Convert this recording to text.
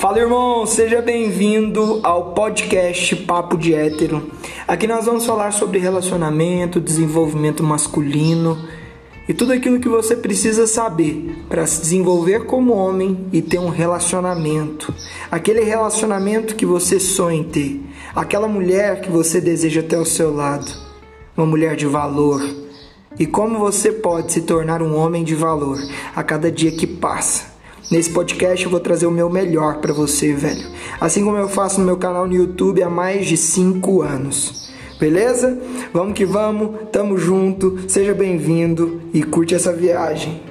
Fala irmão, seja bem-vindo ao podcast Papo de Hétero. Aqui nós vamos falar sobre relacionamento, desenvolvimento masculino e tudo aquilo que você precisa saber para se desenvolver como homem e ter um relacionamento. Aquele relacionamento que você sonha em ter, aquela mulher que você deseja ter ao seu lado, uma mulher de valor. E como você pode se tornar um homem de valor a cada dia que passa. Nesse podcast eu vou trazer o meu melhor para você, velho. Assim como eu faço no meu canal no YouTube há mais de 5 anos. Beleza? Vamos que vamos, tamo junto, seja bem-vindo e curte essa viagem.